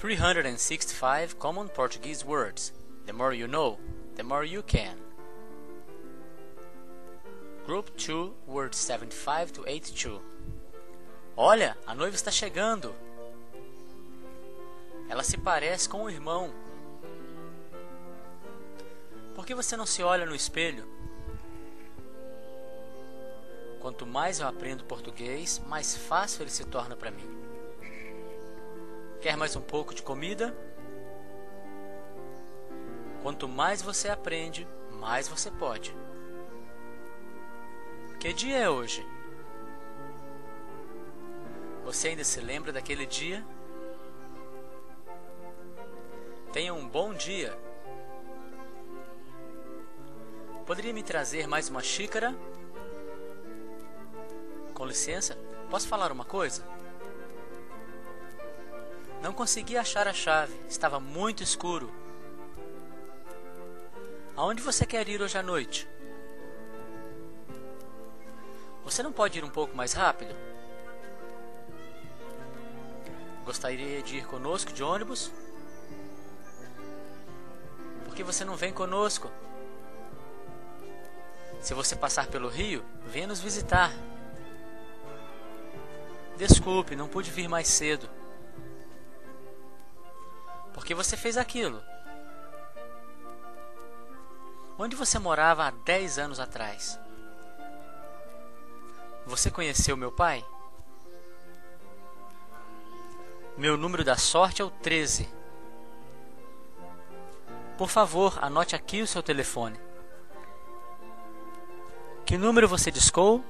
365 common Portuguese words. The more you know, the more you can. Group 2, words 75 to 82. Olha, a noiva está chegando. Ela se parece com o irmão. Por que você não se olha no espelho? Quanto mais eu aprendo português, mais fácil ele se torna para mim. Quer mais um pouco de comida? Quanto mais você aprende, mais você pode. Que dia é hoje? Você ainda se lembra daquele dia? Tenha um bom dia. Poderia me trazer mais uma xícara? Com licença, posso falar uma coisa? Não consegui achar a chave, estava muito escuro. Aonde você quer ir hoje à noite? Você não pode ir um pouco mais rápido? Gostaria de ir conosco de ônibus? Por que você não vem conosco? Se você passar pelo rio, venha nos visitar. Desculpe, não pude vir mais cedo. Que você fez aquilo? Onde você morava há 10 anos atrás? Você conheceu meu pai? Meu número da sorte é o 13. Por favor, anote aqui o seu telefone. Que número você discou?